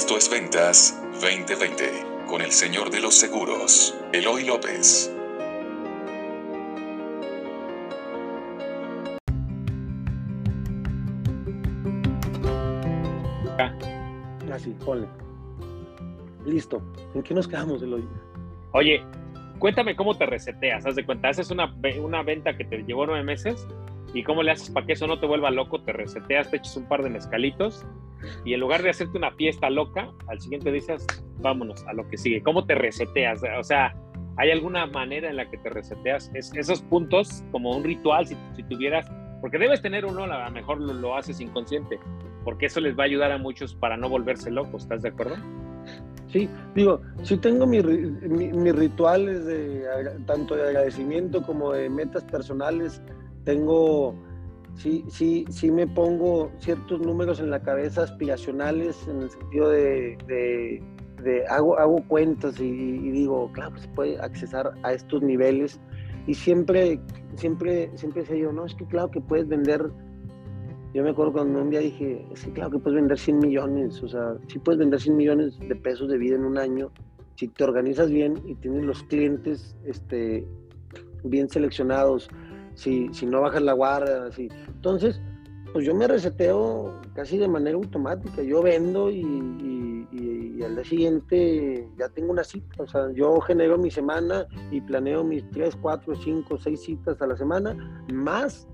Esto es Ventas 2020 con el señor de los seguros, Eloy López. Así, ponle. Listo. ¿En qué nos quedamos, Eloy? Oye, cuéntame cómo te reseteas. Haz de cuenta, haces una, una venta que te llevó nueve meses y cómo le haces para que eso no te vuelva loco. Te reseteas, te echas un par de mezcalitos y en lugar de hacerte una fiesta loca, al siguiente dices, vámonos a lo que sigue. ¿Cómo te reseteas? O sea, ¿hay alguna manera en la que te reseteas? Es, esos puntos, como un ritual, si, si tuvieras, porque debes tener uno, a lo mejor lo, lo haces inconsciente, porque eso les va a ayudar a muchos para no volverse locos, ¿estás de acuerdo? Sí, digo, sí tengo mis mi, mi rituales de tanto de agradecimiento como de metas personales. Tengo, sí, sí, sí me pongo ciertos números en la cabeza aspiracionales en el sentido de, de, de hago, hago cuentas y, y, digo, claro, pues se puede accesar a estos niveles. Y siempre, siempre, siempre decía yo, no, es que claro que puedes vender yo me acuerdo cuando un día dije, es que claro que puedes vender 100 millones, o sea, sí puedes vender 100 millones de pesos de vida en un año si te organizas bien y tienes los clientes este, bien seleccionados, si, si no bajas la guardia, así. Entonces, pues yo me reseteo casi de manera automática, yo vendo y, y, y, y al día siguiente ya tengo una cita, o sea, yo genero mi semana y planeo mis 3, 4, 5, 6 citas a la semana, más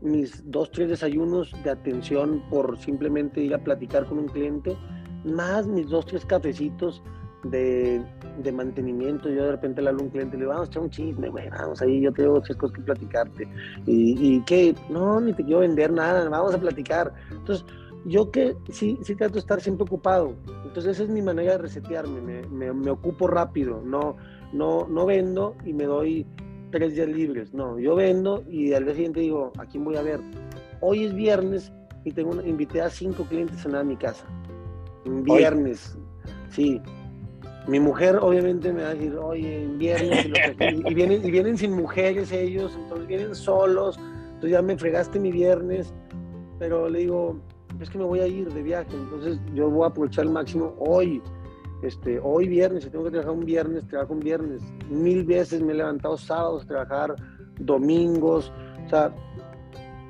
mis dos, tres desayunos de atención por simplemente ir a platicar con un cliente, más mis dos, tres cafecitos de, de mantenimiento. Yo de repente le hablo a un cliente y le digo, vamos a echar un chisme, güey, vamos ahí, yo tengo tres cosas que platicarte. Y, y que, no, ni te quiero vender nada, vamos a platicar. Entonces, yo que sí, sí trato de estar siempre ocupado. Entonces, esa es mi manera de resetearme, me, me, me ocupo rápido, no, no, no vendo y me doy tres días libres. No, yo vendo y al día siguiente digo, ¿a quién voy a ver? Hoy es viernes y tengo una, invité a cinco clientes a cenar a mi casa. Viernes, Hoy. sí. Mi mujer obviamente me va a decir, oye, en viernes, y, vienen, y vienen sin mujeres ellos, entonces vienen solos, entonces ya me fregaste mi viernes, pero le digo, es que me voy a ir de viaje, entonces yo voy a aprovechar al máximo hoy, este, hoy viernes, si tengo que trabajar un viernes, trabajo un viernes. Mil veces me he levantado sábados trabajar, domingos, o sea,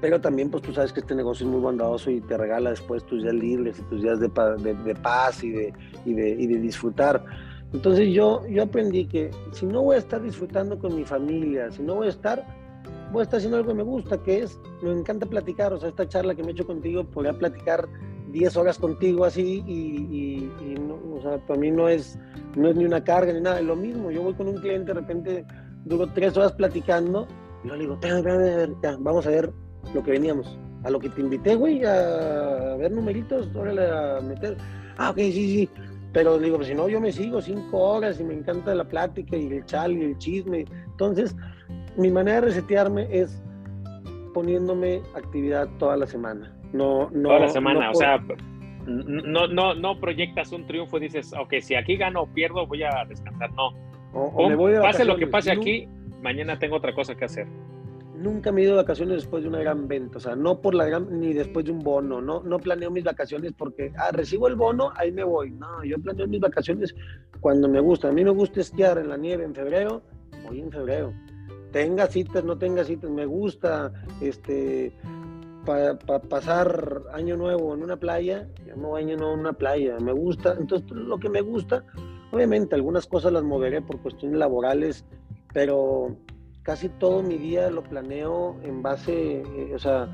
pero también pues tú sabes que este negocio es muy bondadoso y te regala después tus días libres y tus días de, de, de paz y de, y y de disfrutar. Entonces yo, yo aprendí que si no voy a estar disfrutando con mi familia, si no voy a estar, voy a estar haciendo algo que me gusta, que es, me encanta platicar, o sea, esta charla que me he hecho contigo, podría platicar 10 horas contigo así y, y, no, o sea, para mí no es, no es ni una carga ni nada, es lo mismo. Yo voy con un cliente, de repente duro tres horas platicando y yo le digo, vamos a ver lo que veníamos. A lo que te invité, güey, a ver numeritos, órale a meter. Ah, ok, sí, sí. Pero digo, pues si no, yo me sigo cinco horas y me encanta la plática y el chal y el chisme. Entonces, mi manera de resetearme es poniéndome actividad toda la semana. No, no, Toda la semana, no o sea, no, no, no proyectas un triunfo y dices, ok, si aquí gano o pierdo, voy a descansar. No. O, o me voy de pase lo que pase aquí, mañana tengo otra cosa que hacer. Nunca me he ido de vacaciones después de una gran venta, o sea, no por la gran, ni después de un bono, no, no planeo mis vacaciones porque, ah, recibo el bono, ahí me voy. No, yo planeo mis vacaciones cuando me gusta. A mí me gusta esquiar en la nieve en febrero, voy en febrero. Tenga citas, no tenga citas, me gusta, este, para pa pasar año nuevo en una playa, yo no año nuevo en una playa, me gusta, entonces lo que me gusta, obviamente algunas cosas las moveré por cuestiones laborales, pero casi todo mi día lo planeo en base, eh, o sea,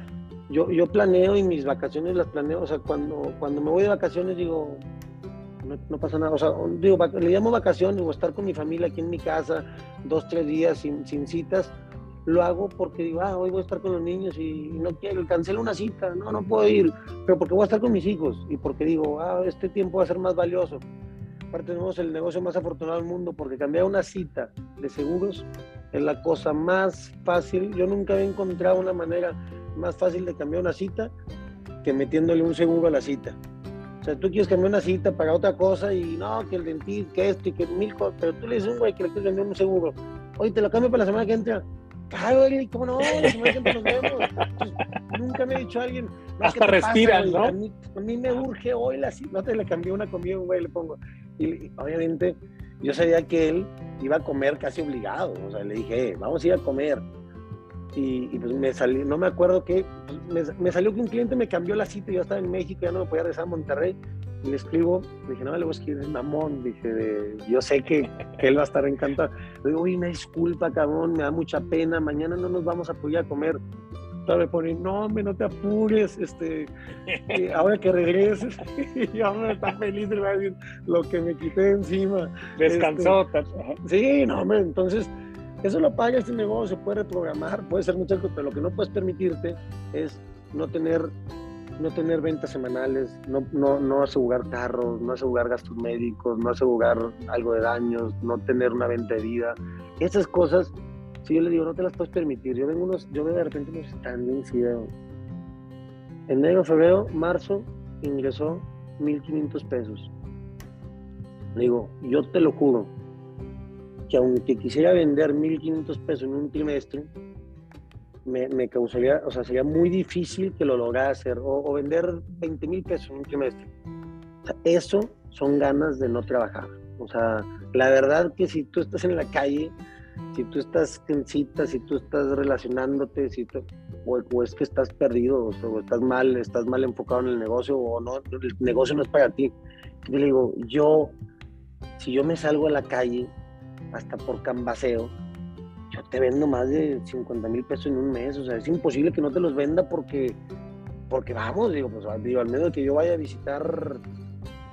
yo, yo planeo y mis vacaciones las planeo, o sea, cuando, cuando me voy de vacaciones digo, no, pasa nada. O sea, digo, le llamo vacaciones o estar con mi familia aquí en mi casa dos, tres días sin, sin citas. Lo hago porque digo, ah, hoy voy a estar con los niños y no quiero, cancelo una cita, no, no puedo ir, pero porque voy a estar con mis hijos y porque digo, ah, este tiempo va a ser más valioso. Aparte tenemos el negocio más afortunado del mundo porque cambiar una cita de seguros es la cosa más fácil. Yo nunca he encontrado una manera más fácil de cambiar una cita que metiéndole un seguro a la cita. O sea, tú quieres cambiar una cita para otra cosa y no, que el dentista, que esto y que mil cosas, pero tú le dices a un güey que le quieres vender un seguro. Oye, te lo cambio para la semana que entra. Claro, ¿cómo no? La semana que entra nos vemos. Entonces, nunca me ha dicho alguien. Hasta respiran, ¿no? A mí, me urge hoy la no te le cambié una comida, güey, le pongo. Y, obviamente yo sabía que él iba a comer casi obligado. O sea, le dije, vamos a ir a comer. Y, pues me salió, no me acuerdo qué, pues, me, salió que un cliente me cambió la cita, yo estaba en México, ya no me podía regresar a Monterrey, y le escribo, dije, no, le voy a escribir, mamón, dije, yo sé que, él va a estar encantado. Le digo, oye, una disculpa, cabrón, me da mucha pena, mañana no nos vamos a poder a comer. Todavía me pone, no, hombre, no te apures, este, eh, ahora que regreses, y ahora está feliz, decir lo que me quité encima. Descansó. Este, sí, no, hombre, entonces eso lo paga este negocio, puede reprogramar, puede ser muchas cosas, pero lo que no puedes permitirte es no tener, no tener ventas semanales, no, no, no asegurar carros, no asegurar gastos médicos, no asegurar algo de daños, no tener una venta de vida. Esas cosas, si yo le digo, no te las puedes permitir. Yo vengo unos, yo veo de repente unos y veo, enero, febrero, marzo, ingresó 1.500 pesos. Le digo, yo te lo juro, que aunque quisiera vender 1.500 pesos en un trimestre, me, causaría, o sea, sería muy difícil que lo lograra hacer, o, vender 20.000 pesos en un trimestre. O sea, eso son ganas de no trabajar. O sea, la verdad que si tú estás en la calle, si tú estás en cita, si tú estás relacionándote, si o, es que estás perdido, o, estás mal, estás mal enfocado en el negocio, o no, el negocio no es para ti. Yo le digo, yo, si yo me salgo a la calle hasta por cambaseo, yo te vendo más de 50 mil pesos en un mes. O sea, es imposible que no te los venda porque, porque vamos, digo, pues digo, al menos que yo vaya a visitar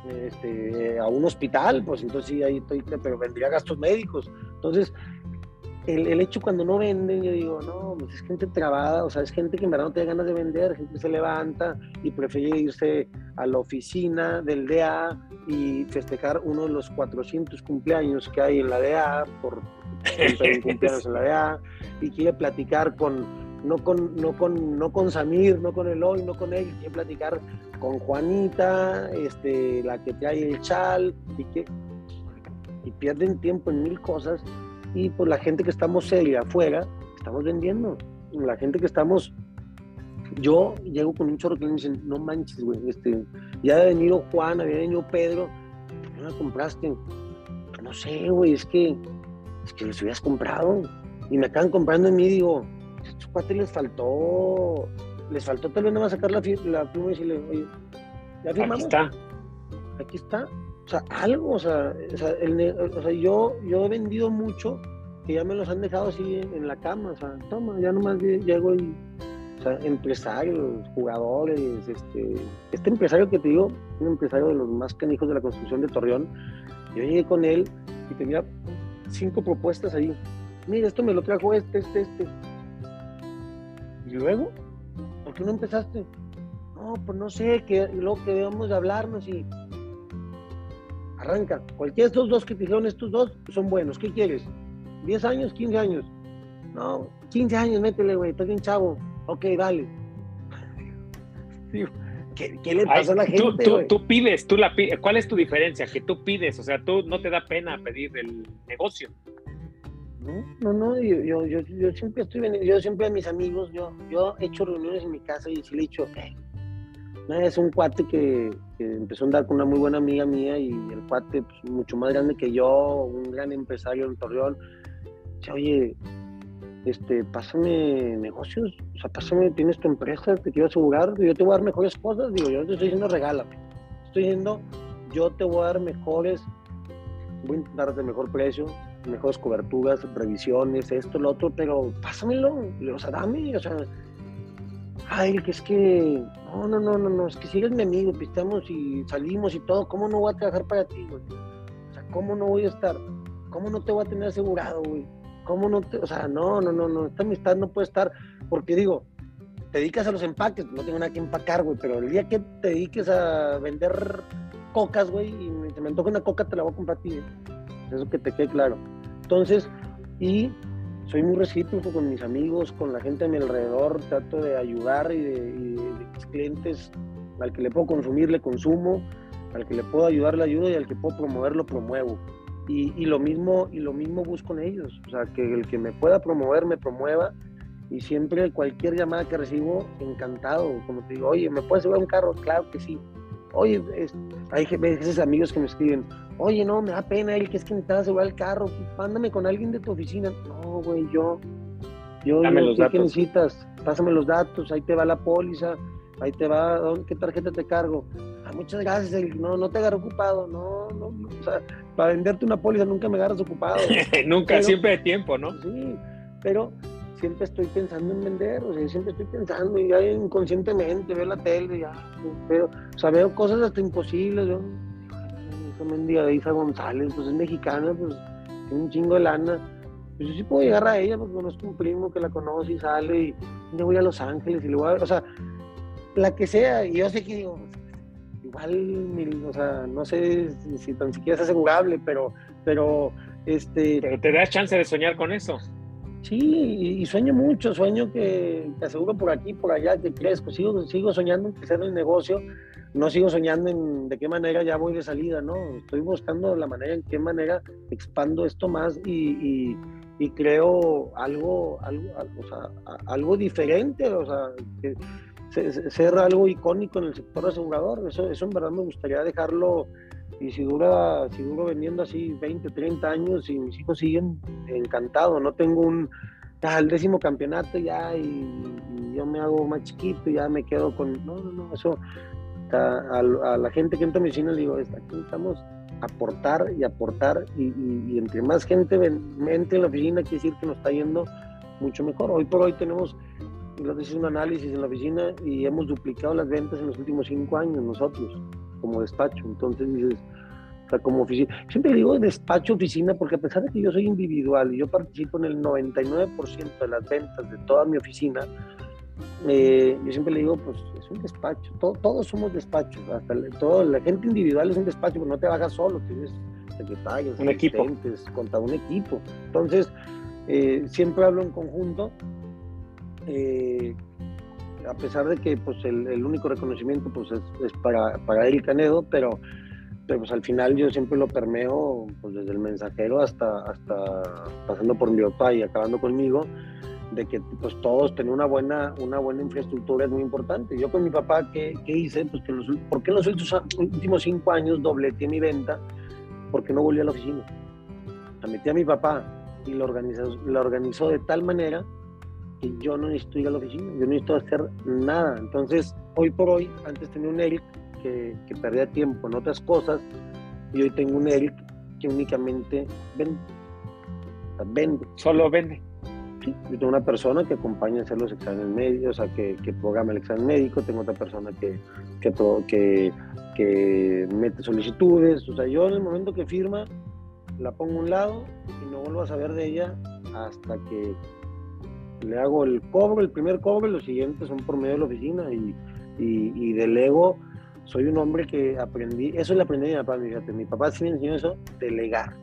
este, a un hospital, pues entonces sí, ahí estoy, pero vendría gastos médicos. Entonces, el, el, hecho cuando no venden, yo digo, no, pues es gente trabada, o sea, es gente que en verdad no tiene ganas de vender, gente que se levanta y prefiere irse a la oficina del DA y festejar uno de los 400 cumpleaños que hay en la DA por cumpleaños en la DA y quiere platicar con no con, no con, no con Samir, no con Eloy, no con él, quiere platicar con Juanita, este, la que trae el chal, y que y pierden tiempo en mil cosas y pues la gente que estamos seria afuera, estamos vendiendo. La gente que estamos, yo llego con un chorro que me dicen, no manches, güey, este, ya había venido Juan, había venido Pedro, ¿por qué no la compraste? No sé, güey, es que, es que les hubieras comprado. Y me acaban comprando en mí, digo, estos cuates les faltó, les faltó tal vez nada más sacar la, la pluma y decirle, oye, ya firmamos. Aquí está. Aquí está o sea, algo, o sea, o sea, o sea, yo, yo he vendido mucho que ya me los han dejado así en la cama, o sea, toma, ya nomás llego y, o sea, empresarios, jugadores, este, este empresario que te digo, un empresario de los más canijos de la construcción de Torreón, yo llegué con él y tenía cinco propuestas ahí. Mira, esto me lo trajo este, este, este. Y luego, ¿por qué no empezaste? No, pues no sé, que luego que debemos de hablarnos y arranca. Cualquiera de estos dos que te dijeron, estos dos son buenos. ¿Qué quieres? ¿10 años? ¿15 años? No, 15 años, métele, güey, estás bien chavo. Ok, dale. ¿Qué, le pasa a la gente? Tú, pides, tú la pides. ¿Cuál es tu diferencia? Que tú pides, o sea, tú no te da pena pedir el negocio. No, no, no, yo, yo, yo, siempre estoy yo siempre a mis amigos, yo, yo he hecho reuniones en mi casa y sí le he dicho, es un cuate que, empezó a andar con una muy buena amiga mía y el cuate pues, mucho más grande que yo, un gran empresario en Torreón. Dice, oye, este, pásame negocios, o sea, pásame, tienes tu empresa, te quiero asegurar, yo te voy a dar mejores cosas, digo, yo no te estoy diciendo regálame, estoy diciendo, yo te voy a dar mejores, voy a intentar darte mejor precio, mejores coberturas, revisiones, esto, lo otro, pero pásamelo, o sea, dame, o sea, ay, que es que, no, no, no, no, no, es que si eres mi amigo, pistamos y salimos y todo, ¿cómo no voy a trabajar para ti, güey? O sea, ¿cómo no voy a estar? ¿Cómo no te voy a tener asegurado, güey? ¿Cómo no te, o sea, no, no, no, no, esta amistad no puede estar, porque digo, te dedicas a los empaques, no tengo nada que empacar, güey, pero el día que te dediques a vender cocas, güey, y te me antoja una coca, te la voy a ti, Eso que te quede claro. Entonces, y soy muy recíproco con mis amigos, con la gente a mi alrededor, trato de ayudar y de, mis clientes, al que le puedo consumir, le consumo, al que le puedo ayudar, le ayudo y al que puedo promover, lo promuevo. Y, lo mismo y lo mismo busco en ellos, o sea, que el que me pueda promover, me promueva y siempre cualquier llamada que recibo, encantado. Como te digo, oye, ¿me puedes llevar un carro? Claro que sí. Oye, hay veces amigos que me escriben, oye, no, me da pena, el que es que necesitas llevar el carro, mándame con alguien de tu oficina. No, güey, yo, yo, Dame los ¿qué, ¿qué datos. necesitas? Pásame los datos, ahí te va la póliza, ahí te va, ¿dónde- ¿qué tarjeta te cargo? Ah, muchas gracias, Eric. no, no te agarro ocupado, no, no, no, o sea, para venderte una póliza nunca me agarras ocupado. Nunca, Pero- siempre de tiempo, ¿no? Sí, pero siempre estoy pensando en vender, o sea, siempre estoy pensando, y ya inconscientemente veo la tele, ya, veo, o sea, veo cosas hasta imposibles, yo, esa mendiga de Isa González, pues es mexicana, pues tiene un chingo de lana, pues yo sí puedo llegar a ella porque conozco un primo que la conoce y sale, y yo voy a Los Ángeles y le o sea, la que sea, y yo sé que digo, igual, o sea, no sé si tan siquiera es asegurable, pero, pero, este... Pero te das chance de soñar con eso. Sí, y, sueño mucho, sueño que, que aseguro por aquí, por allá, que crezco, sigo, sigo soñando en crecer el negocio, no sigo soñando en de qué manera ya voy de salida, ¿no? Estoy buscando la manera en qué manera expando esto más y, y- y creo algo, algo, o sea, algo diferente, o sea, que se- se- ser algo icónico en el sector asegurador, eso, eso en verdad me gustaría dejarlo y si dura, si duro vendiendo así 20, 30 años y mis hijos siguen encantado, no tengo un el décimo campeonato ya y, yo me hago más chiquito ya me quedo con no, no, no, eso a, a- la gente que entra a mi oficina le digo, "Está- aquí estamos aportar y aportar y, entre más gente entre en la oficina quiere decir que nos está yendo mucho mejor. Hoy por hoy tenemos, lo hice un análisis en la oficina y hemos duplicado las ventas en los últimos cinco años nosotros como despacho. Entonces dices, o sea, como oficina. Siempre digo despacho, oficina, porque a pesar de que yo soy individual y yo participo en el 99% de las ventas de toda mi oficina, eh, yo siempre le digo, pues es un despacho. To- todos somos despachos. Hasta el- todo, la gente individual es un despacho, pero no te bajas solo, tienes secretarios, Un equipo. contra un equipo. Entonces, eh, siempre hablo en conjunto. eh, a pesar de que pues el, único reconocimiento pues es, para, para Eric Canedo, pero, pero pues al final yo siempre lo permeo pues desde el mensajero hasta, hasta pasando por mi papá y acabando conmigo, de que pues todos tener una buena, una buena infraestructura es muy importante. Yo con mi papá, ¿qué, qué hice? Pues que los, ¿por qué en los últimos cinco años dobleteé mi venta? Porque no volví a la oficina. La metí a mi papá y lo organizó, lo organizó de tal manera que yo no necesito ir a la oficina, yo no necesito hacer nada. Entonces, hoy por hoy, antes tenía un Eric que, que perdía tiempo en otras cosas y hoy tengo un Eric que únicamente vende. O sea, vende. Solo vende. Sí, yo tengo una persona que acompaña a hacer los exámenes médicos, o sea, que, que programa el examen médico, tengo otra persona que, que, que mete solicitudes, o sea, yo en el momento que firma, la pongo a un lado y no vuelvo a saber de ella hasta que le hago el cobro, el primer cobro, y los siguientes son por medio de la oficina y, y, y delego. Soy un hombre que aprendí, eso le aprendí a mi papá, fíjate, mi papá sí me enseñó eso, delegar.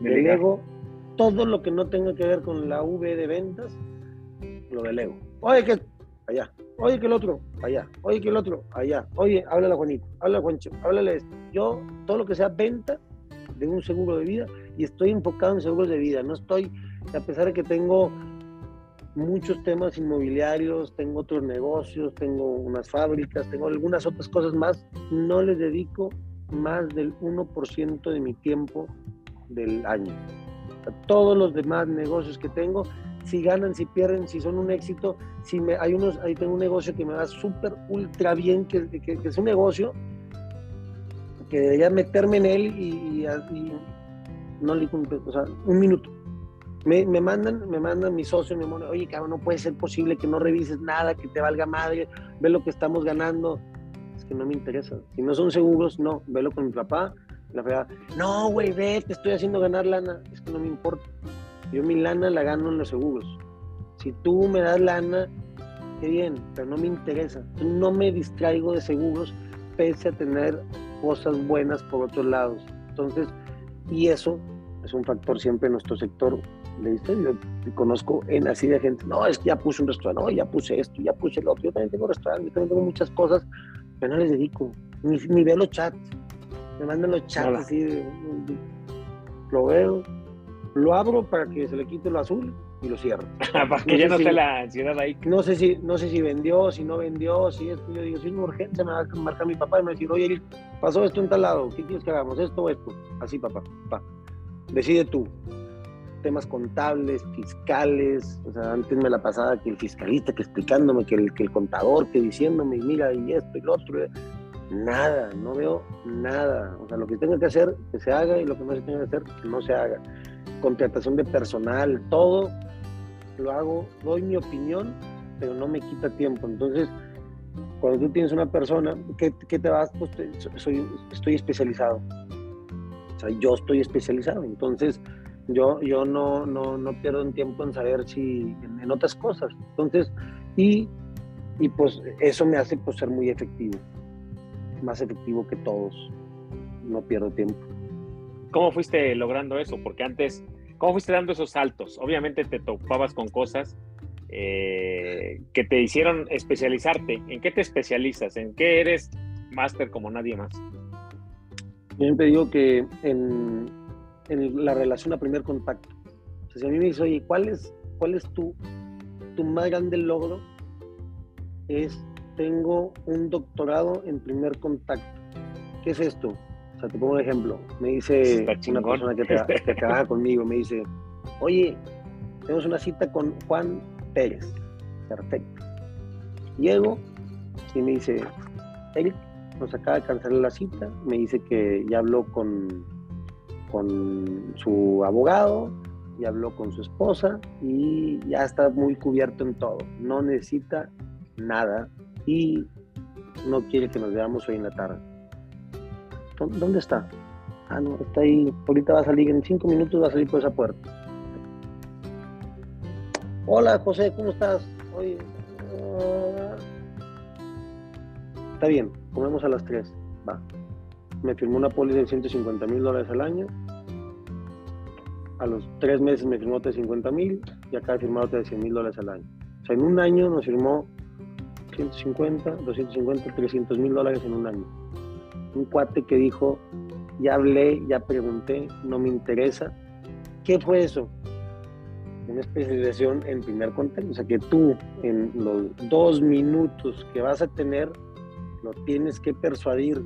Delegar. Delego todo lo que no tenga que ver con la V de ventas, lo delego. Oye, que allá, oye, que el otro, allá, oye, que el otro, allá, oye, háblale a Juanito, háblale a Juancho, háblale a esto. Yo, todo lo que sea venta de un seguro de vida, y estoy enfocado en seguros de vida, no estoy, a pesar de que tengo muchos temas inmobiliarios, tengo otros negocios, tengo unas fábricas, tengo algunas otras cosas más, no les dedico más del 1% de mi tiempo del año. Sea, todos los demás negocios que tengo, si ganan, si pierden, si son un éxito, si me, hay unos, ahí tengo un negocio que me va súper, ultra bien, que, que- que es un negocio que debería meterme en él y, y- y no le cumple, o sea, un minuto. Me, me mandan, me mandan mi socio, me ponen, oye, cabrón, no puede ser posible que no revises nada, que te valga madre, ve lo que estamos ganando. Es que no me interesa. Si no son seguros, no, velo con mi papá. La fregada, no, güey, ve, te estoy haciendo ganar lana. Es que no me importa. Yo mi lana la gano en los seguros. Si tú me das lana, qué bien, pero no me interesa. No me distraigo de seguros, pese a tener cosas buenas por otros lados. Entonces, y eso es un factor siempre en nuestro sector. Le dice, yo conozco en así de gente, no, es que ya puse un restaurante, no, ya puse esto, ya puse lo otro, yo también tengo restaurante, yo también tengo muchas cosas, pero no les dedico, ni, ni veo los chats, me mandan los chats Hola. así, lo veo, lo abro para que se le quite lo azul y lo cierro. Para que ya no esté la ansiedad ahí. No sé si, no sé si vendió, si no vendió, si esto. Yo digo, si es una urgencia, me va a marcar mi papá y me va a decir, oye, pasó esto en tal lado, ¿qué quieres que hagamos? ¿Esto o esto? Así, papá, papá. Decide tú. Temas contables, fiscales, o sea, antes me la pasaba que el fiscalista, que explicándome, que el, que el contador, que diciéndome, mira, y esto y lo otro. Nada, no veo nada. O sea, lo que tenga que hacer, que se haga, y lo que no se tenga que hacer, que no se haga. Contratación de personal, todo lo hago, doy mi opinión, pero no me quita tiempo. Entonces, cuando tú tienes una persona, ¿qué, qué te vas? Pues soy, estoy especializado. O sea, yo estoy especializado. Entonces, yo, yo no, no, no pierdo tiempo en saber si en, otras cosas. Entonces, y, y, pues eso me hace pues, ser muy efectivo, más efectivo que todos. No pierdo tiempo. ¿Cómo fuiste logrando eso? Porque antes ¿Cómo fuiste dando esos saltos? Obviamente te topabas con cosas eh, que te hicieron especializarte. ¿En qué te especializas? ¿En qué eres máster como nadie más? Yo siempre digo que en, la relación a primer contacto. si a mí me dice, oye, ¿cuál es, cuál es tu, tu más grande logro? Es, tengo un doctorado en primer contacto. ¿Qué es esto? O sea, te pongo un ejemplo. Me dice una persona que, trabaja conmigo, me dice, oye, tenemos una cita con Juan Pérez. Perfecto. Llego y me dice, Eric, nos acaba de cancelar la cita. Me dice que ya habló con, con su abogado, ya habló con su esposa y ya está muy cubierto en todo. No necesita nada y no quiere que nos veamos hoy en la tarde ¿Dónde está? Ah, no, está ahí. Ahorita va a salir, en cinco minutos va a salir por esa puerta. Hola, José, ¿cómo estás? Oye, ah, está bien, comemos a las tres. Va. Me firmó una póliza de 150 mil dólares al año. A los tres meses me firmó otra de 50 mil y acaba de firmar otra de 100 mil dólares al año. O sea, en un año nos firmó 150, 250, 300 mil dólares en un año un cuate que dijo, ya hablé, ya pregunté, no me interesa. ¿Qué fue eso? Una especialización en primer contacto, o sea que tú en los dos minutos que vas a tener, lo tienes que persuadir,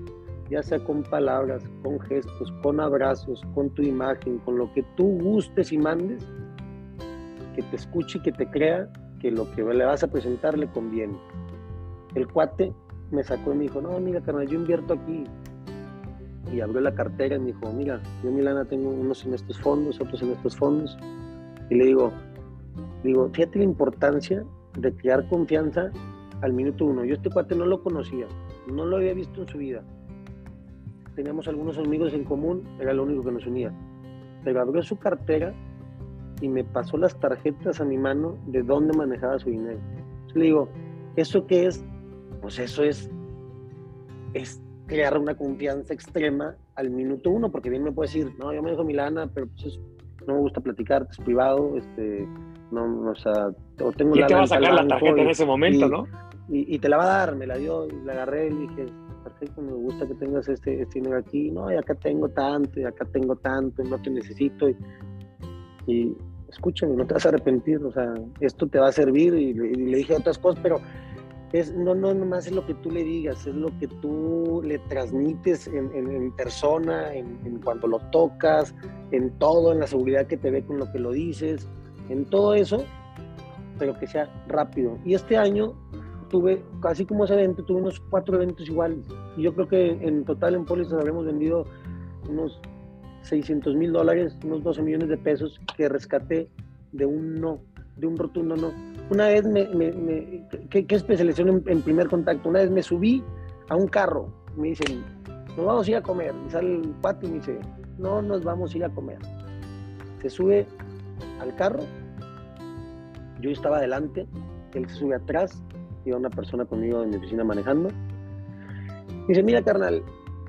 ya sea con palabras, con gestos, con abrazos, con tu imagen, con lo que tú gustes y mandes, que te escuche y que te crea que lo que le vas a presentar le conviene. El cuate me sacó y me dijo, no, mira, carnal, yo invierto aquí. Y abrió la cartera y me dijo, mira, yo Milana tengo unos en estos fondos, otros en estos fondos. Y le digo, digo, fíjate la importancia de crear confianza al minuto uno. Yo este cuate no lo conocía, no lo había visto en su vida. Teníamos algunos amigos en común, era lo único que nos unía. Pero abrió su cartera y me pasó las tarjetas a mi mano de dónde manejaba su dinero. Entonces le digo, ¿eso qué es? pues eso es, es crear una confianza extrema al minuto uno, porque bien me puede decir, no, yo me dejo Milana, pero pues no me gusta platicar, es privado, este, no, o sea, o tengo ¿Quién te va a sacar la tarjeta en ese momento, y, no? Y, te la va a dar, me la dio, y la agarré y dije, me gusta que tengas este, este dinero aquí, no, y acá tengo tanto, y acá tengo tanto, y no te necesito, y, y escúchame, no te vas a arrepentir, o sea, esto te va a servir, y, y le dije otras cosas, pero es, no, no nomás es lo que tú le digas, es lo que tú le transmites en, persona, en, cuanto lo tocas, en todo, en la seguridad que te ve con lo que lo dices, en todo eso, pero que sea rápido. Y este año tuve, casi como ese evento, tuve unos cuatro eventos iguales. Y yo creo que en total en pólizas habremos vendido unos 600 mil dólares, unos 12 millones de pesos que rescaté de un no, de un rotundo no una vez me, me, ¿qué, especialización en, primer contacto? Una vez me subí a un carro, me dicen, nos vamos a ir a comer. Y sale el patio y me dice, no nos vamos a ir a comer. Se sube al carro, yo estaba adelante, él se sube atrás, iba una persona conmigo en mi oficina manejando. dice, mira carnal,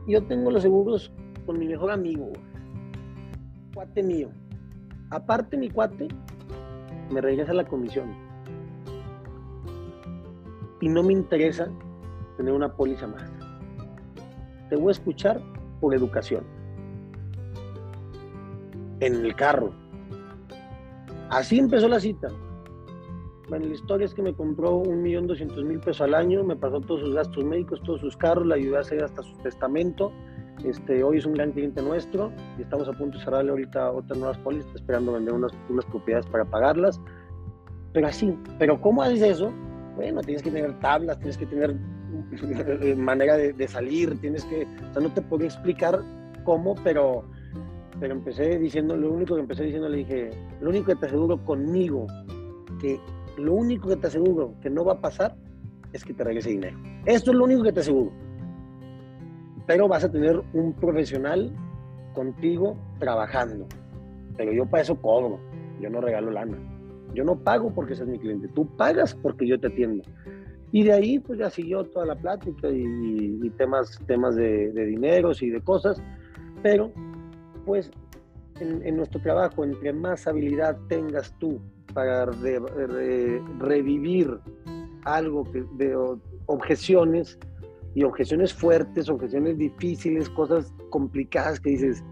yo tengo los seguros con mi mejor amigo, cuate mío. Aparte mi cuate, me regresa la comisión y no me interesa tener una póliza más. Te voy a escuchar por educación. En el carro. Así empezó la cita. Bueno, la historia es que me compró un millón doscientos mil pesos al año, me pasó todos sus gastos médicos, todos sus carros, le ayudé a hacer hasta su testamento. Este, hoy es un gran cliente nuestro y estamos a punto de cerrarle ahorita otras nuevas pólizas, esperando vender unas, unas propiedades para pagarlas. Pero así, pero ¿cómo haces eso? Bueno, tienes que tener tablas, tienes que tener manera de, salir, tienes que, o sea, no te puedo explicar cómo, pero, pero empecé diciendo, lo único que empecé diciendo, le dije, lo único que te aseguro conmigo, que lo único que te aseguro que no va a pasar es que te regrese dinero. Esto es lo único que te aseguro. Pero vas a tener un profesional contigo trabajando. Pero yo para eso cobro, yo no regalo lana. Yo no pago porque seas mi cliente, tú pagas porque yo te atiendo. Y de ahí pues ya siguió toda la plática y, y temas, temas de, de, dineros y de cosas, pero pues en, en, nuestro trabajo, entre más habilidad tengas tú para re, re, revivir algo de objeciones y objeciones fuertes, objeciones difíciles, cosas complicadas que dices,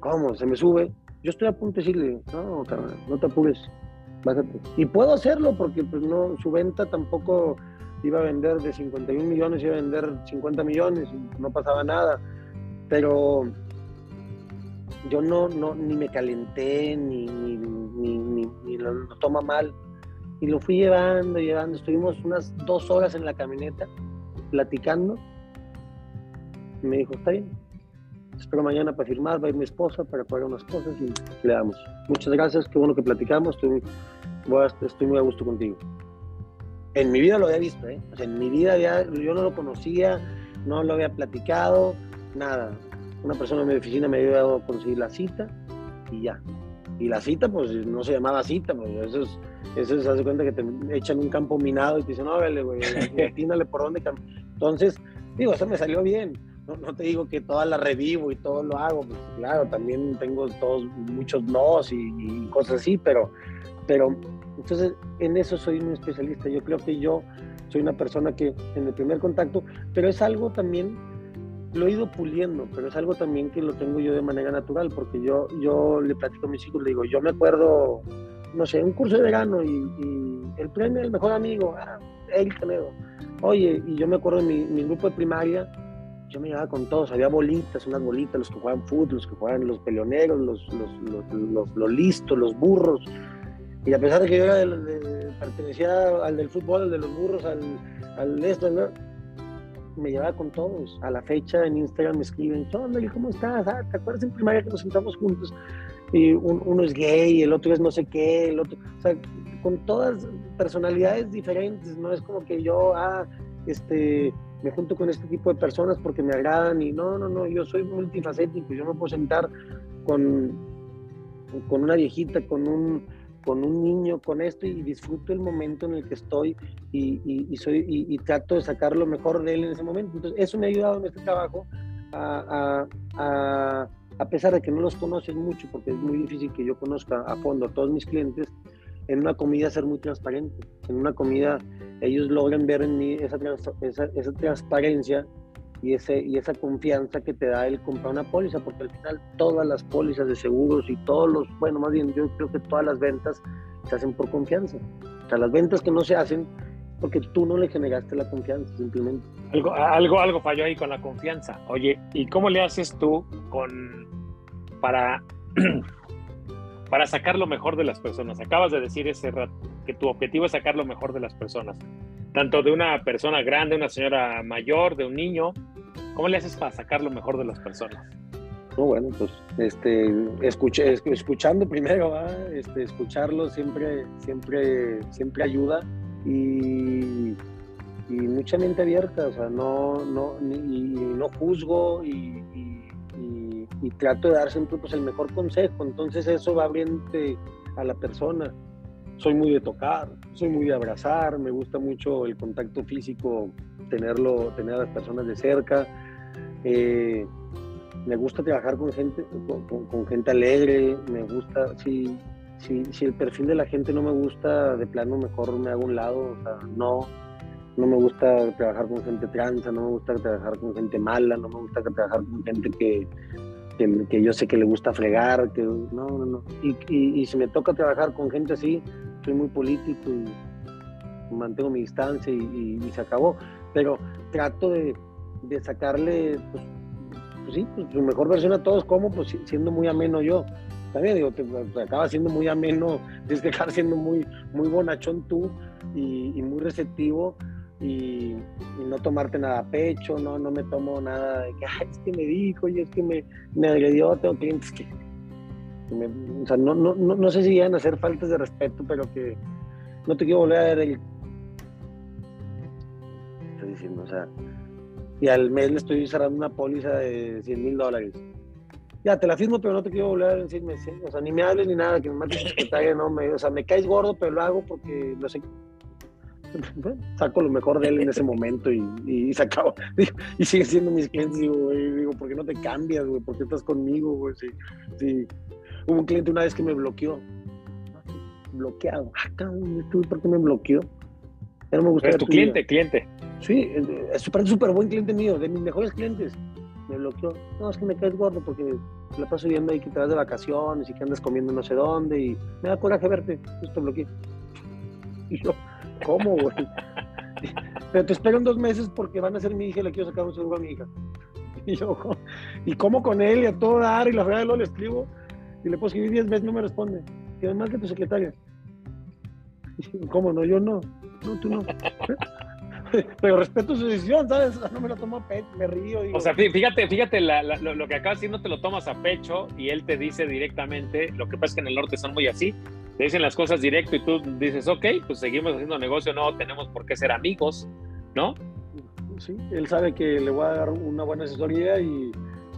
¿cómo? ¿Se me sube? Yo estoy a punto de decirle, no, no te apures, bájate. Y puedo hacerlo porque pues no, su venta tampoco iba a vender de 51 millones, iba a vender 50 millones, no pasaba nada. Pero yo no, no ni me calenté, ni, lo, toma mal. Y lo fui llevando, llevando. Estuvimos unas dos horas en la camioneta platicando. Me dijo, está bien. Espero mañana para firmar, va a ir mi esposa para pagar unas cosas y le damos. Muchas gracias, qué bueno que platicamos. Estoy, estoy muy a gusto contigo. En mi vida lo había visto, ¿eh? En mi vida había, yo no lo conocía, no lo había platicado, nada. Una persona en mi oficina me ayudó a conseguir la cita y ya. Y la cita, pues no se llamaba cita, pues eso es, eso se hace cuenta que te echan un campo minado y te dicen, no, vale, güey, atínale por dónde. Entonces, digo, eso me salió bien. No, no, te digo que todas las revivo y todo lo hago, pues claro, también tengo todos muchos nos y, y cosas así, pero, pero entonces, en eso soy un especialista. Yo creo que yo soy una persona que en el primer contacto, pero es algo también, lo he ido puliendo, pero es algo también que lo tengo yo de manera natural, porque yo, yo le platico a mis hijos, le digo, yo me acuerdo, no sé, un curso de verano y, el premio del mejor amigo, ah, él Canedo. Oye, y yo me acuerdo en mi, mi grupo de primaria, yo me llevaba con todos, había bolitas, unas bolitas, los que jugaban fútbol, los que jugaban los peleoneros, los, los, los, los, listos, los burros, y a pesar de que yo era de, de, pertenecía al del fútbol, al de los burros, al, al de esto, ¿no? Me llevaba con todos. A la fecha en Instagram me escriben, ¿qué ¿cómo estás? Ah, ¿Te acuerdas en primaria que nos sentamos juntos? Y un, uno es gay, el otro es no sé qué, el otro, o sea, con todas personalidades diferentes, no es como que yo, ah, este, me junto con este tipo de personas porque me agradan y no, no, no, yo soy multifacético, yo me puedo sentar con, con una viejita, con un con un niño, con esto, y disfruto el momento en el que estoy y, y, y soy, y, y, trato de sacar lo mejor de él en ese momento. Entonces, eso me ha ayudado en este trabajo a, a, a, a pesar de que no los conoces mucho, porque es muy difícil que yo conozca a fondo a todos mis clientes, en una comida ser muy transparente. En una comida ellos logran ver en mí esa, esa, esa transparencia y, ese, y esa confianza que te da el comprar una póliza, porque al final todas las pólizas de seguros y todos los, bueno, más bien yo creo que todas las ventas se hacen por confianza. O sea, las ventas que no se hacen porque tú no le generaste la confianza, simplemente. Algo, algo, algo falló ahí con la confianza. Oye, ¿y cómo le haces tú con para, para sacar lo mejor de las personas? Acabas de decir ese rato que tu objetivo es sacar lo mejor de las personas tanto de una persona grande, una señora mayor, de un niño. ¿Cómo le haces para sacar lo mejor de las personas? No, bueno, pues este, escuché, escuchando primero, ¿eh? este, escucharlo siempre, siempre, siempre ayuda y, y, mucha mente abierta, o sea, no, no, ni, no juzgo y, y, y, trato de dar siempre pues, el mejor consejo, entonces eso va abriéndote a la persona soy muy de tocar, soy muy de abrazar, me gusta mucho el contacto físico, tenerlo, tener a las personas de cerca. Eh, me gusta trabajar con gente, con, gente alegre, me gusta, si, si, si, el perfil de la gente no me gusta, de plano mejor me hago un lado, o sea, no, no me gusta trabajar con gente tranza, no me gusta trabajar con gente mala, no me gusta trabajar con gente que, que, yo sé que le gusta fregar, que no, no, no. Y, y, si me toca trabajar con gente así, soy muy político y mantengo mi distancia y, se acabó. Pero trato de, de sacarle, pues, pues sí, pues, su mejor versión a todos, como pues siendo muy ameno yo. También digo, te, acaba siendo muy ameno, que dejar siendo muy, muy bonachón tú y, y muy receptivo y, no tomarte nada a pecho, no, no me tomo nada de que, es que me dijo, y es que me, me agredió, tengo clientes que, o sea, no, no, no, sé si llegan a hacer faltas de respeto, pero que no te quiero volver a ver el... Diciendo, o sea, y al mes le estoy cerrando una póliza de 100 mil dólares. Ya, te la firmo, pero no te quiero volver a decirme, o sea, ni me hables ni nada, que me mates secretaria, no, me, o sea, me caes gordo, pero lo hago porque lo sé, saco lo mejor de él en ese momento y, y, se acaba. y sigue siendo mis clientes. Digo, digo, ¿por qué no te cambias, güey? ¿Por qué estás conmigo, güey? Sí, Hubo un cliente una vez que me bloqueó. Bloqueado. Ah, ¿por qué me bloqueó? Ya no me gusta. ¿Es tu cliente, cliente? Sí, es súper, súper buen cliente mío, de mis mejores clientes. Me bloqueó. No, es que me caes gordo porque la paso viendo ahí que te vas de vacaciones y que andas comiendo no sé dónde y me da coraje verte. Yo te bloqueé. Y yo, ¿Cómo, güey? Pero te espero en dos meses porque van a ser mi hija y le quiero sacar un seguro a mi hija. Y yo, ¿y cómo con él? Y a todo dar, y la verdad lo le escribo, y le puedo escribir diez veces, no me responde. Y además que tu secretaria. ¿Cómo no? Yo no. No, tú no. Pero respeto su decisión, ¿sabes? No me lo tomo a pecho, me río. o sea, fíjate, fíjate lo, que acaba de decir, no te lo tomas a pecho y él te dice directamente, lo que pasa es que en el norte son muy así, te dicen las cosas directo y tú dices, ok, pues seguimos haciendo negocio, no tenemos por qué ser amigos, ¿no? Sí, él sabe que le voy a dar una buena asesoría y,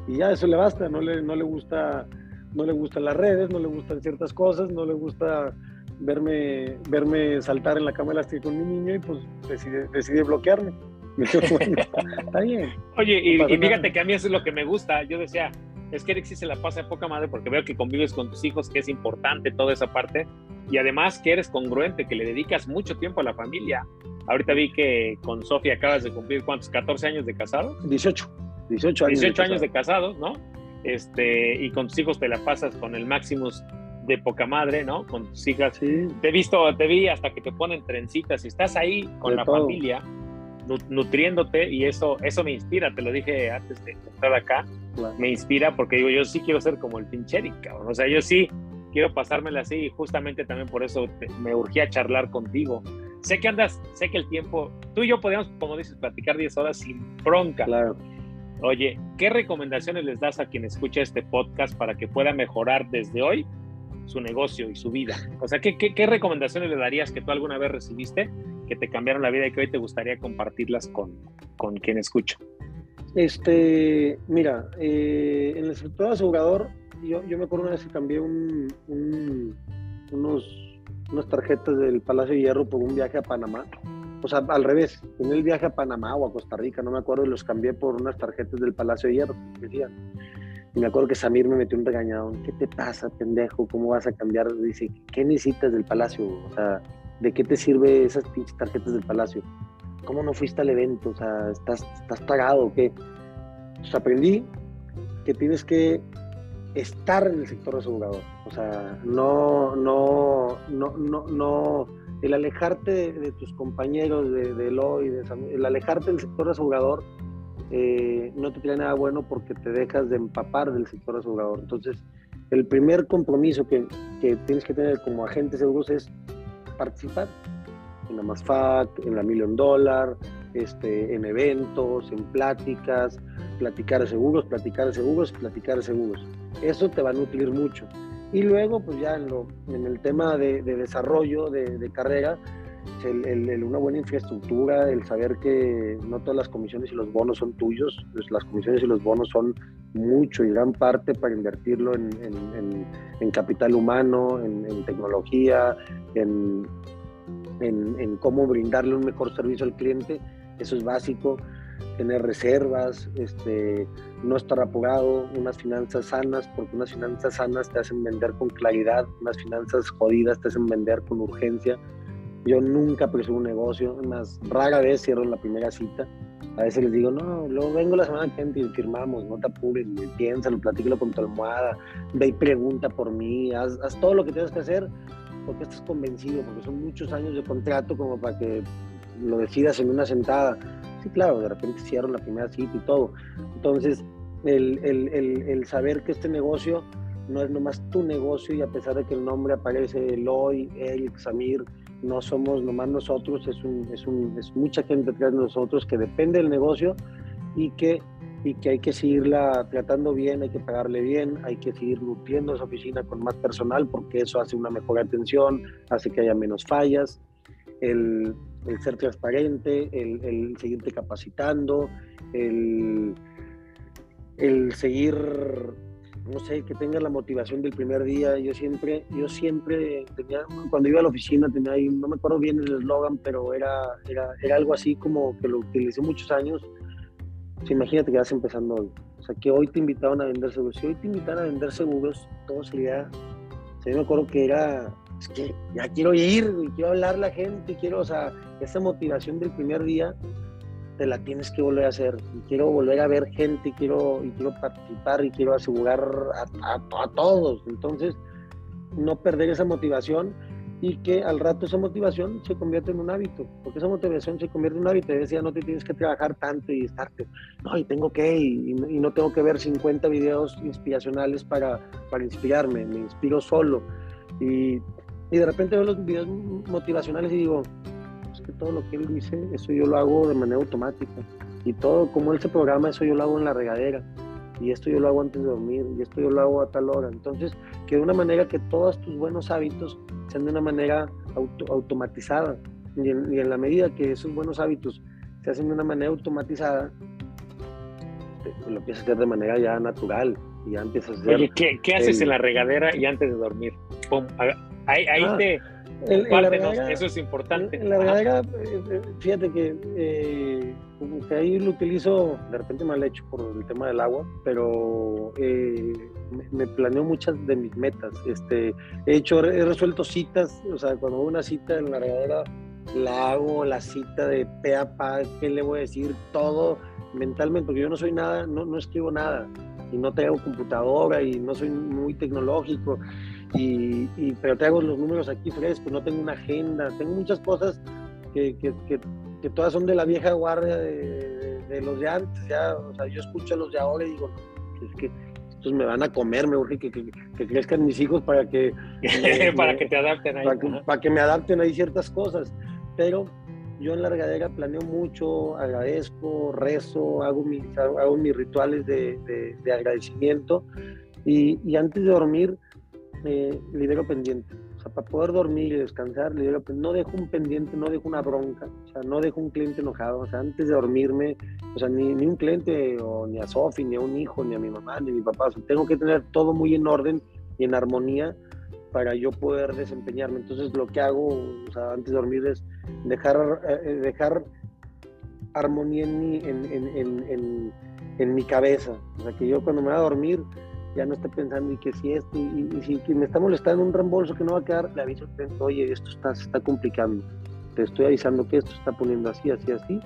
ya eso le basta, no le, no le gusta no le gustan las redes, no le gustan ciertas cosas, no le gusta verme, verme saltar en la cama elástica con mi niño y pues decide, decide bloquearme. está bien. Oye, y, y fíjate que a mí eso es lo que me gusta. Yo decía, es que Eric sí se la pasa de poca madre porque veo que convives con tus hijos, que es importante toda esa parte, y además que eres congruente, que le dedicas mucho tiempo a la familia. Ahorita vi que con Sofía acabas de cumplir, ¿cuántos? ¿14 años de casado? 18. 18 años. 18 años de casados, ¿no? Este, y con tus hijos te la pasas con el Maximus de poca madre, ¿no? Con tus hijas. Te he visto, te vi hasta que te ponen trencitas y estás ahí con la familia nutriéndote y eso, eso me inspira, te lo dije antes de estar acá, me inspira porque digo, yo sí quiero ser como el pinche cabrón, o sea, yo sí quiero pasármela así y justamente también por eso me urgía charlar contigo. Sé que andas, sé que el tiempo, tú y yo podíamos, como dices, platicar 10 horas sin bronca. Claro. Oye, ¿qué recomendaciones les das a quien escucha este podcast para que pueda mejorar desde hoy su negocio y su vida? O sea, ¿qué, qué, qué recomendaciones le darías que tú alguna vez recibiste que te cambiaron la vida y que hoy te gustaría compartirlas con, con quien escucha? Este, mira, eh, en el sector asegurador, yo, yo me acuerdo una vez que cambié un, unos, unas tarjetas del Palacio de Hierro por un viaje a Panamá. O sea, al revés, en el viaje a Panamá o a Costa Rica, no me acuerdo, los cambié por unas tarjetas del Palacio de Hierro, decían. Y me acuerdo que Samir me metió un regañadón. ¿Qué te pasa, pendejo? ¿Cómo vas a cambiar? Dice, ¿qué necesitas del Palacio? O sea, ¿de qué te sirve esas pinches tarjetas del Palacio? ¿Cómo no fuiste al evento? O sea, ¿estás, estás pagado o qué? Aprendí que tienes que estar en el sector asegurador. O sea, no, no, no, no, no, el alejarte de, tus compañeros de, de Eloy, de el alejarte del sector asegurador eh, no te trae nada bueno porque te dejas de empapar del sector asegurador. Entonces, el primer compromiso que, que tienes que tener como agente de seguros es participar en la MASFAC, en la Million Dollar, este, en eventos, en pláticas, platicar de seguros, platicar de seguros, platicar de seguros. Eso te va a nutrir mucho. Y luego, pues ya en, lo, en el tema de, desarrollo de, carrera, el, una buena infraestructura, el saber que no todas las comisiones y los bonos son tuyos, pues las comisiones y los bonos son mucho y gran parte para invertirlo en, capital humano, en, tecnología, en, cómo brindarle un mejor servicio al cliente. Eso es básico. Tener reservas, este, no estar apurado, unas finanzas sanas, porque unas finanzas sanas te hacen vender con claridad, unas finanzas jodidas te hacen vender con urgencia. Yo nunca presumo un negocio, más rara vez cierro la primera cita A veces les digo, no, luego vengo la semana que viene y firmamos, no te apures, piénsalo, platícalo con tu almohada, ve y pregunta por mí, haz, haz todo lo que tienes que hacer porque estás convencido, porque son muchos años de contrato como para que lo decidas en una sentada. Sí, claro, de repente cierro la primera cita y todo. Entonces, el, el, el, el, saber que este negocio no es nomás tu negocio y a pesar de que el nombre aparece Eloy, Eric, Samir, no somos nomás nosotros, es, un, es, un, es mucha gente detrás de nosotros que depende del negocio y que, y que hay que seguirla tratando bien, hay que pagarle bien, hay que seguir nutriendo esa oficina con más personal porque eso hace una mejor atención, hace que haya menos fallas, el, el ser transparente, el, el, seguirte capacitando, el, el seguir no sé, que tenga la motivación del primer día. Yo siempre, yo siempre tenía, cuando iba a la oficina tenía ahí, no me acuerdo bien el eslogan, pero era, era, era, algo así como que lo utilicé muchos años. imagínate que vas empezando hoy. O sea, que hoy te invitaban a vender seguros. Si hoy te invitaban a vender seguros, todo sería, o sea, yo me acuerdo que era, es que ya quiero ir, quiero hablar a la gente, quiero, o sea, esa motivación del primer día te la tienes que volver a hacer. Y quiero volver a ver gente y quiero, y quiero participar y quiero asegurar a, a, todos. Entonces, no perder esa motivación y que al rato esa motivación se convierte en un hábito, porque esa motivación se convierte en un hábito. Y decía, no te tienes que trabajar tanto y estarte, no, y tengo que, y, y no tengo que ver 50 videos inspiracionales para, para inspirarme, me inspiro solo. Y, y de repente veo los videos motivacionales y digo, todo lo que él dice, eso yo lo hago de manera automática. Y todo, como él se programa, eso yo lo hago en la regadera. Y esto yo lo hago antes de dormir. Y esto yo lo hago a tal hora. Entonces, que de una manera que todos tus buenos hábitos sean de una manera automatizada. Y en, la medida que esos buenos hábitos se hacen de una manera automatizada, lo empiezas a hacer de manera ya natural. Y ya empiezas a hacer. Oye, ¿qué, haces en la regadera y antes de dormir? Ahí, ahí ah. te eso es importante. En la verdad, eh, eh, fíjate que, eh, que ahí lo utilizo de repente mal hecho por el tema del agua, pero me, planeo muchas de mis metas. Este, he hecho, he resuelto citas, o sea, cuando hago una cita en la regadera, la hago la cita de pe a pa, qué le voy a decir, todo mentalmente, porque yo no soy nada, no, no escribo nada, y no tengo computadora, y no soy muy tecnológico y, y, pero traigo los números aquí frescos, no tengo una agenda, tengo muchas cosas que, que, que, todas son de la vieja guardia de, de, los de antes, ya, o sea, yo escucho a los de ahora y digo, es que estos me van a comer, me urge que, que, crezcan mis hijos para que... para que te adapten ahí. Para, para que me adapten ahí ciertas cosas, pero yo en la regadera planeo mucho, agradezco, rezo, hago mis, hago mis rituales de, de, de agradecimiento y, y, antes de dormir eh, libero pendiente. O sea, para poder dormir y descansar, libero, no dejo un pendiente, no dejo una bronca, o sea, no dejo un cliente enojado. O sea, antes de dormirme, o sea, ni, ni un cliente, o ni a Sofi, ni a un hijo, ni a mi mamá, ni a mi papá. O sea, tengo que tener todo muy en orden y en armonía para yo poder desempeñarme. Entonces, lo que hago, o sea, antes de dormir es dejar, eh, dejar armonía en mi, en, en, en, en mi cabeza. O sea, que yo cuando me voy a dormir, ya no esté pensando y que si esto, y, si me está molestando un reembolso que no va a quedar, le aviso que oye, esto está, se está complicando, te estoy avisando que esto se está poniendo así, así, así,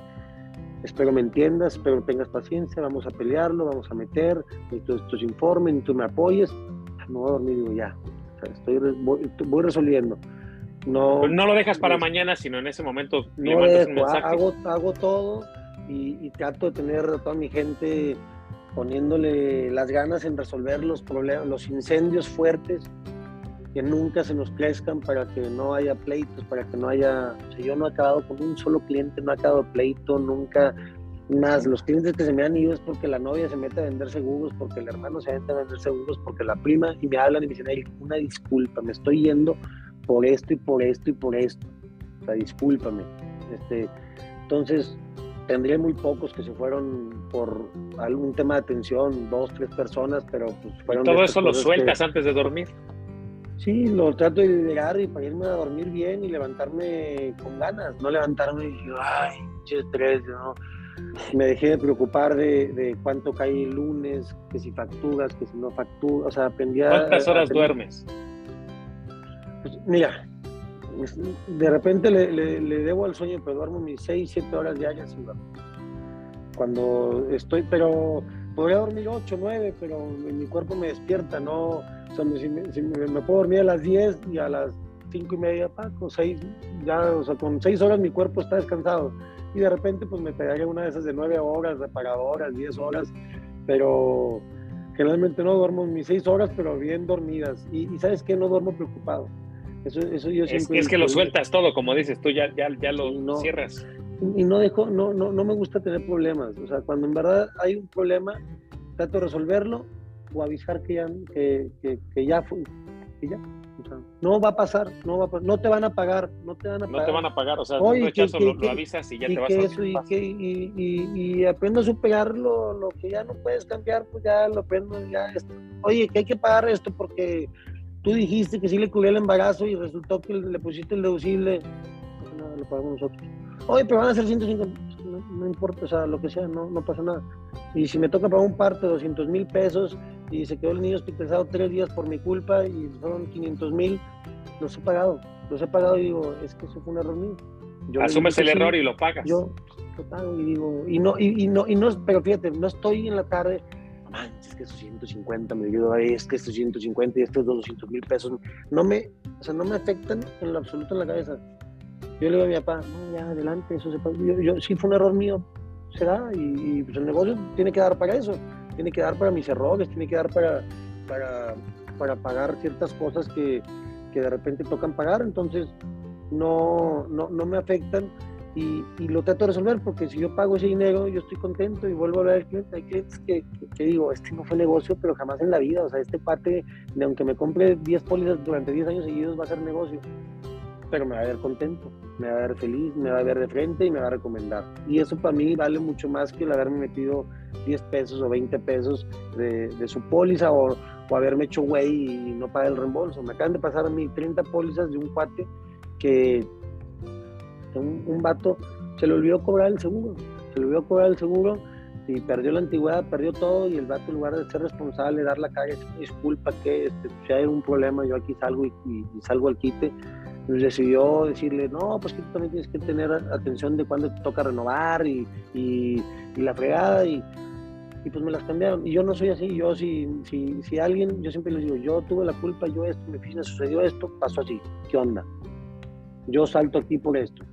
espero me entiendas, espero tengas paciencia, vamos a pelearlo, vamos a meter, necesito estos informes, y tú me apoyes, no voy a dormir, digo ya, estoy, voy, resolviendo. No, no lo dejas para mañana, sino en ese momento no dejo, hago, hago todo y, y trato de tener a toda mi gente poniéndole las ganas en resolver los problemas, los incendios fuertes que nunca se nos crezcan para que no haya pleitos, para que no haya, o sea, yo no he acabado con un solo cliente, no he acabado pleito, nunca más. Los clientes que se me han ido es porque la novia se mete a vender seguros, porque el hermano se mete a vender seguros, porque la prima y me hablan y me dicen, hey, una disculpa, me estoy yendo por esto y por esto y por esto. O sea, discúlpame. Este, entonces, tendría muy pocos que se fueron por algún tema de atención, dos, tres personas, pero pues fueron... todo eso lo sueltas antes de dormir. Sí, lo trato de llegar y para irme a dormir bien y levantarme con ganas, no levantarme y decir, ay, qué estrés, ¿no? Me dejé de preocupar de, de, cuánto cae el lunes, que si facturas, que si no facturas, o sea, aprendí a... ¿Cuántas horas duermes? Pues, mira, de repente le, le, debo al sueño, pero duermo mis 6, 7 horas diarias sin cuando estoy, pero podría dormir 8, 9, pero mi cuerpo me despierta, no, o sea, me, me, puedo dormir a las 10 y a las 5 y media, Paco, 6, ya, o sea, con 6 horas mi cuerpo está descansado. Y de repente pues me pegaría una de esas de 9 horas, reparadoras, 10 horas, pero generalmente no duermo mis 6 horas, pero bien dormidas. Y, sabes que no duermo preocupado. Eso, eso yo siempre es, que lo sueltas todo, como dices, tú ya, ya, ya lo cierras y no dejo, no, no, no me gusta tener problemas. O sea, cuando en verdad hay un problema, trato de resolverlo o avisar que ya, que, que, ya fue, que ya. O sea, no va a pasar, no va a no te van a pagar, no te van a pagar. No te van a pagar, o sea, Oye, rechazo lo, lo, avisas y ya te vas a eso, y, y, y, y, aprendo a superar lo, lo, que ya no puedes cambiar, pues ya lo aprendo, ya. Esto. Oye, que hay que pagar esto porque tú dijiste que sí le cubría el embarazo y resultó que le pusiste el deducible, pues nada, lo pagamos nosotros. Oye, pero van a ser 150, no, importa, o sea, lo que sea, no, no pasa nada. Y si me toca pagar un parte de 200 mil pesos y se quedó el niño hospitalizado tres días por mi culpa y fueron 500 mil, los he pagado. Los he pagado y digo, es que eso fue un error mío. Asumes el error y lo pagas. Yo lo pago y digo, y no, y, no, y no, pero fíjate, no estoy en la tarde, manches, es que esos 150 me dio, es que estos 150 y estos 200 mil pesos, no me, o sea, no me afectan en lo absoluto en la cabeza. Yo le digo a mi papá, no, ya adelante, eso se. Yo, yo, sí fue un error mío, se da, y, pues el negocio tiene que dar para eso, tiene que dar para mis errores, tiene que dar para, para, para pagar ciertas cosas que, que, de repente tocan pagar, entonces no, no, no me afectan y, lo trato de resolver porque si yo pago ese dinero, yo estoy contento y vuelvo a ver al. Hay clientes que, que, digo, este no fue negocio, pero jamás en la vida, o sea, este parte, de aunque me compre 10 pólizas durante 10 años seguidos, va a ser negocio pero me va a ver contento, me va a ver feliz, me va a ver de frente y me va a recomendar. Y eso para mí vale mucho más que el haberme metido 10 pesos o 20 pesos de, de su póliza o, o, haberme hecho güey y no pagar el reembolso. Me acaban de pasar a mí 30 pólizas de un cuate que un, un vato se le olvidó cobrar el seguro, se le olvidó cobrar el seguro y perdió la antigüedad, perdió todo y el vato en lugar de ser responsable, dar la calle, disculpa que este, si hay un problema yo aquí salgo y, salgo al quite, decidió decirle, no, pues que tú también tienes que tener atención de cuándo te toca renovar y, y, la fregada y, y, pues me las cambiaron. Y yo no soy así, yo si, si, si alguien, yo siempre les digo, yo tuve la culpa, yo esto, mi oficina sucedió esto, pasó así, ¿qué onda? Yo salto aquí por esto,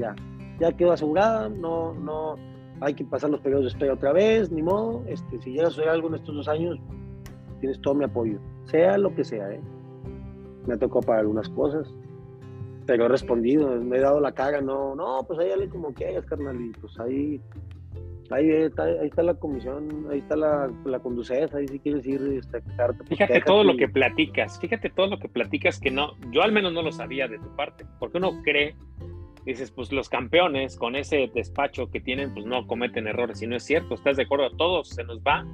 ya, ya quedó asegurada, no, no, hay que pasar los periodos de espera otra vez, ni modo, este, si llega a suceder algo en estos dos años, tienes todo mi apoyo, sea lo que sea, ¿eh? Me tocó para algunas cosas, pero he respondido, me he dado la cara, no, no, pues ahí dale como quieras, carnal, y pues ahí, ahí está, ahí está la comisión, ahí está la, la conducesa, ahí si quieres ir este, a quedarte. Pues, fíjate todo lo que platicas, fíjate todo lo que platicas que no, yo al menos no lo sabía de tu parte, porque uno cree, dices, pues los campeones con ese despacho que tienen, pues no cometen errores, y no es cierto, estás de acuerdo, a todos se nos va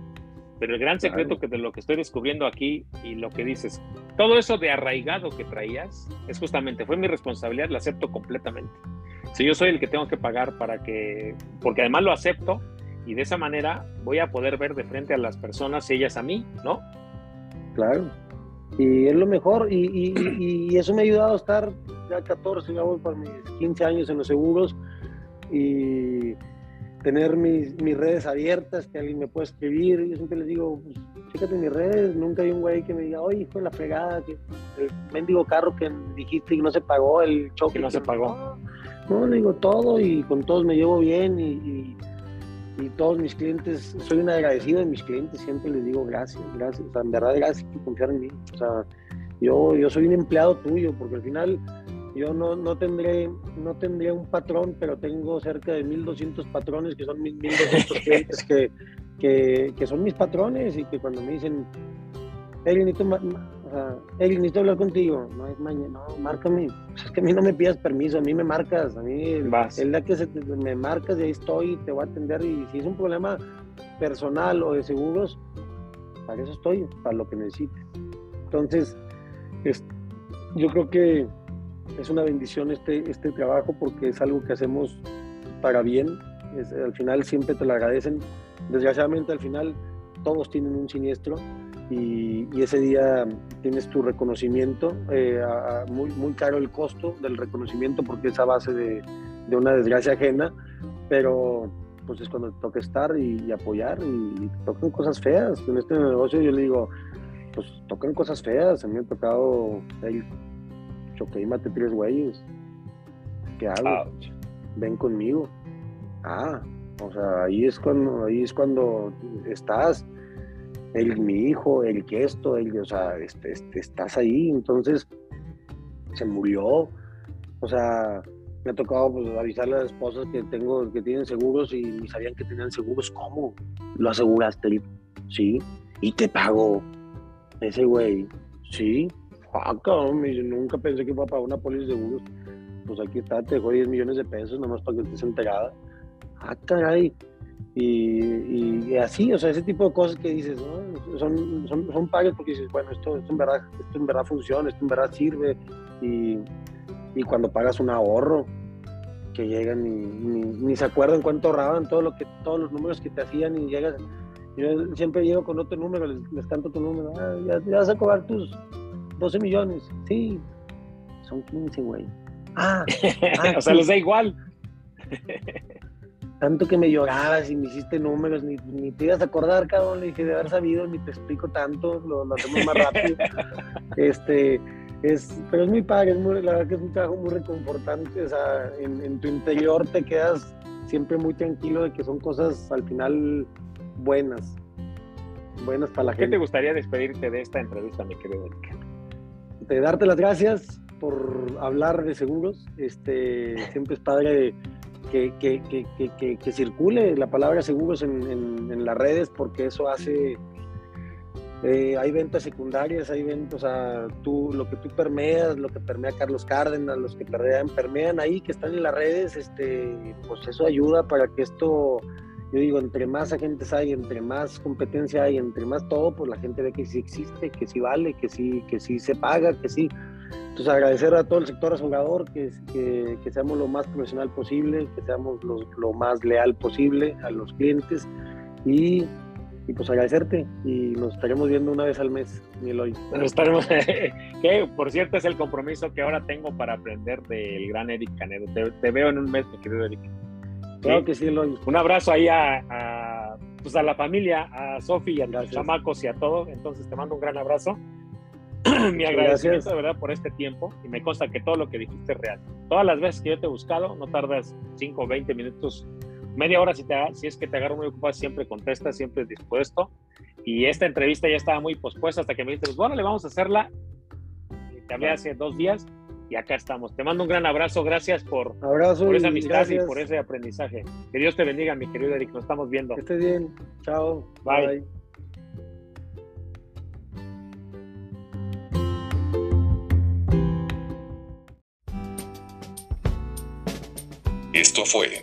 pero el gran secreto que de lo que estoy descubriendo aquí y lo que dices, todo eso de arraigado que traías, es justamente, fue mi responsabilidad, lo acepto completamente. Si yo soy el que tengo que pagar para que, porque además lo acepto y de esa manera voy a poder ver de frente a las personas, ellas a mí, ¿no? Claro. Y es lo mejor y, y, y eso me ha ayudado a estar ya 14, ya voy para mis 15 años en los seguros y tener mis, mis, redes abiertas, que alguien me pueda escribir. Yo siempre les digo, pues, fíjate mis redes, nunca hay un güey que me diga, oye, hijo de la fregada, que el mendigo carro que dijiste que no se pagó, el choque que no se pagó. No, le digo todo y con todos me llevo bien y, y, todos mis clientes, soy un agradecido de mis clientes, siempre les digo gracias, gracias, o sea, en verdad gracias por confiar en mí. O sea, yo, yo soy un empleado tuyo, porque al final yo no, no, tendré, no tendré un patrón, pero tengo cerca de 1.200 patrones que son mis 1.200 clientes que, que, que, son mis patrones y que cuando me dicen, Eric, necesito, o sea, necesito hablar contigo, no es mañana, no, márcame. es que a mí no me pidas permiso, a mí me marcas, a mí el, el día que se me marcas y ahí estoy, te voy a atender y si es un problema personal o de seguros, para eso estoy, para lo que necesites. Entonces, es, yo creo que es una bendición este, este trabajo porque es algo que hacemos para bien. al final siempre te lo agradecen. Desgraciadamente al final todos tienen un siniestro y, ese día tienes tu reconocimiento. Eh, muy, muy caro el costo del reconocimiento porque es a base de, de una desgracia ajena, pero pues es cuando te toca estar y, apoyar y, tocan cosas feas. En este negocio yo le digo, pues tocan cosas feas. A mí me ha tocado, choqué y maté tres güeyes. ¿Qué hago? Ven conmigo. Ah, o sea, ahí es cuando, ahí es cuando estás. El, mi hijo, el que esto, el, o sea, este, este, estás ahí, entonces se murió. O sea, me ha tocado pues, avisarle a las esposas que tengo, que tienen seguros y ni sabían que tenían seguros. ¿Cómo? ¿Lo aseguraste? Sí. Y te pago. Ese güey. Sí. Ah, nunca pensé que iba a pagar una póliza de seguros. Pues aquí está, te dejó 10 millones de pesos nomás para que estés enterada. Ah, caray. Y, así, o sea, ese tipo de cosas que dices, ¿no? son, son, son porque dices, bueno, esto, esto, en verdad, esto en verdad funciona, esto en verdad sirve. Y, y cuando pagas un ahorro, que llegan y ni, se acuerdan cuánto ahorraban, todo lo que, todos los números que te hacían y llegas, yo siempre llego con otro número, les, canto tu número, ah, ya, vas a cobrar tus 12 millones, sí, son 15, güey. Ah, ah o sea, les da igual. Tanto que me llorabas y me hiciste números, ni, ni te ibas a acordar, cabrón, le dije de haber sabido, ni te explico tanto, lo, lo hacemos más rápido. este, es, pero es muy padre, es muy, la verdad que es un trabajo muy reconfortante, o sea, en, tu interior te quedas siempre muy tranquilo de que son cosas al final buenas, buenas para la gente. ¿Qué te gustaría despedirte de esta entrevista, mi querido Darte las gracias por hablar de seguros, este, siempre es padre que, que, que, que circule la palabra seguros en, en las redes porque eso hace eh, hay ventas secundarias, hay ventas, o sea, tú, lo que tú permeas, lo que permea Carlos Cárdenas, los que permean, permean ahí, que están en las redes, este, pues eso ayuda para que esto, yo digo, entre más agentes hay, entre más competencia hay, entre más todo, pues la gente ve que sí existe, que sí vale, que sí, que sí se paga, que sí. Entonces agradecer a todo el sector asegurador, que, que, que seamos lo más profesional posible, que seamos lo más leal posible a los clientes y y pues agradecerte y nos estaremos viendo una vez al mes, hoy. Nos estaremos, que por cierto es el compromiso que ahora tengo para aprender del gran Eric Canedo. Te, veo en un mes, mi querido Eric. Claro que sí, Eloy. Un abrazo ahí a, pues a la familia, a Sofi y a los chamacos y a todos. Entonces te mando un gran abrazo. mi agradecimiento de verdad por este tiempo y me consta que todo lo que dijiste es real. Todas las veces que yo te he buscado, no tardas 5 o 20 minutos media hora si, te, si es que te agarro muy ocupado, siempre contesta, siempre dispuesto. Y esta entrevista ya estaba muy pospuesta hasta que me dijiste, pues, bueno, le vamos a hacerla. Te hablé hace dos días y acá estamos. Te mando un gran abrazo, gracias por, abrazo por esa amistad y por ese aprendizaje. Que Dios te bendiga, mi querido Eric, nos estamos viendo. Que estés bien, chao. Bye. Esto fue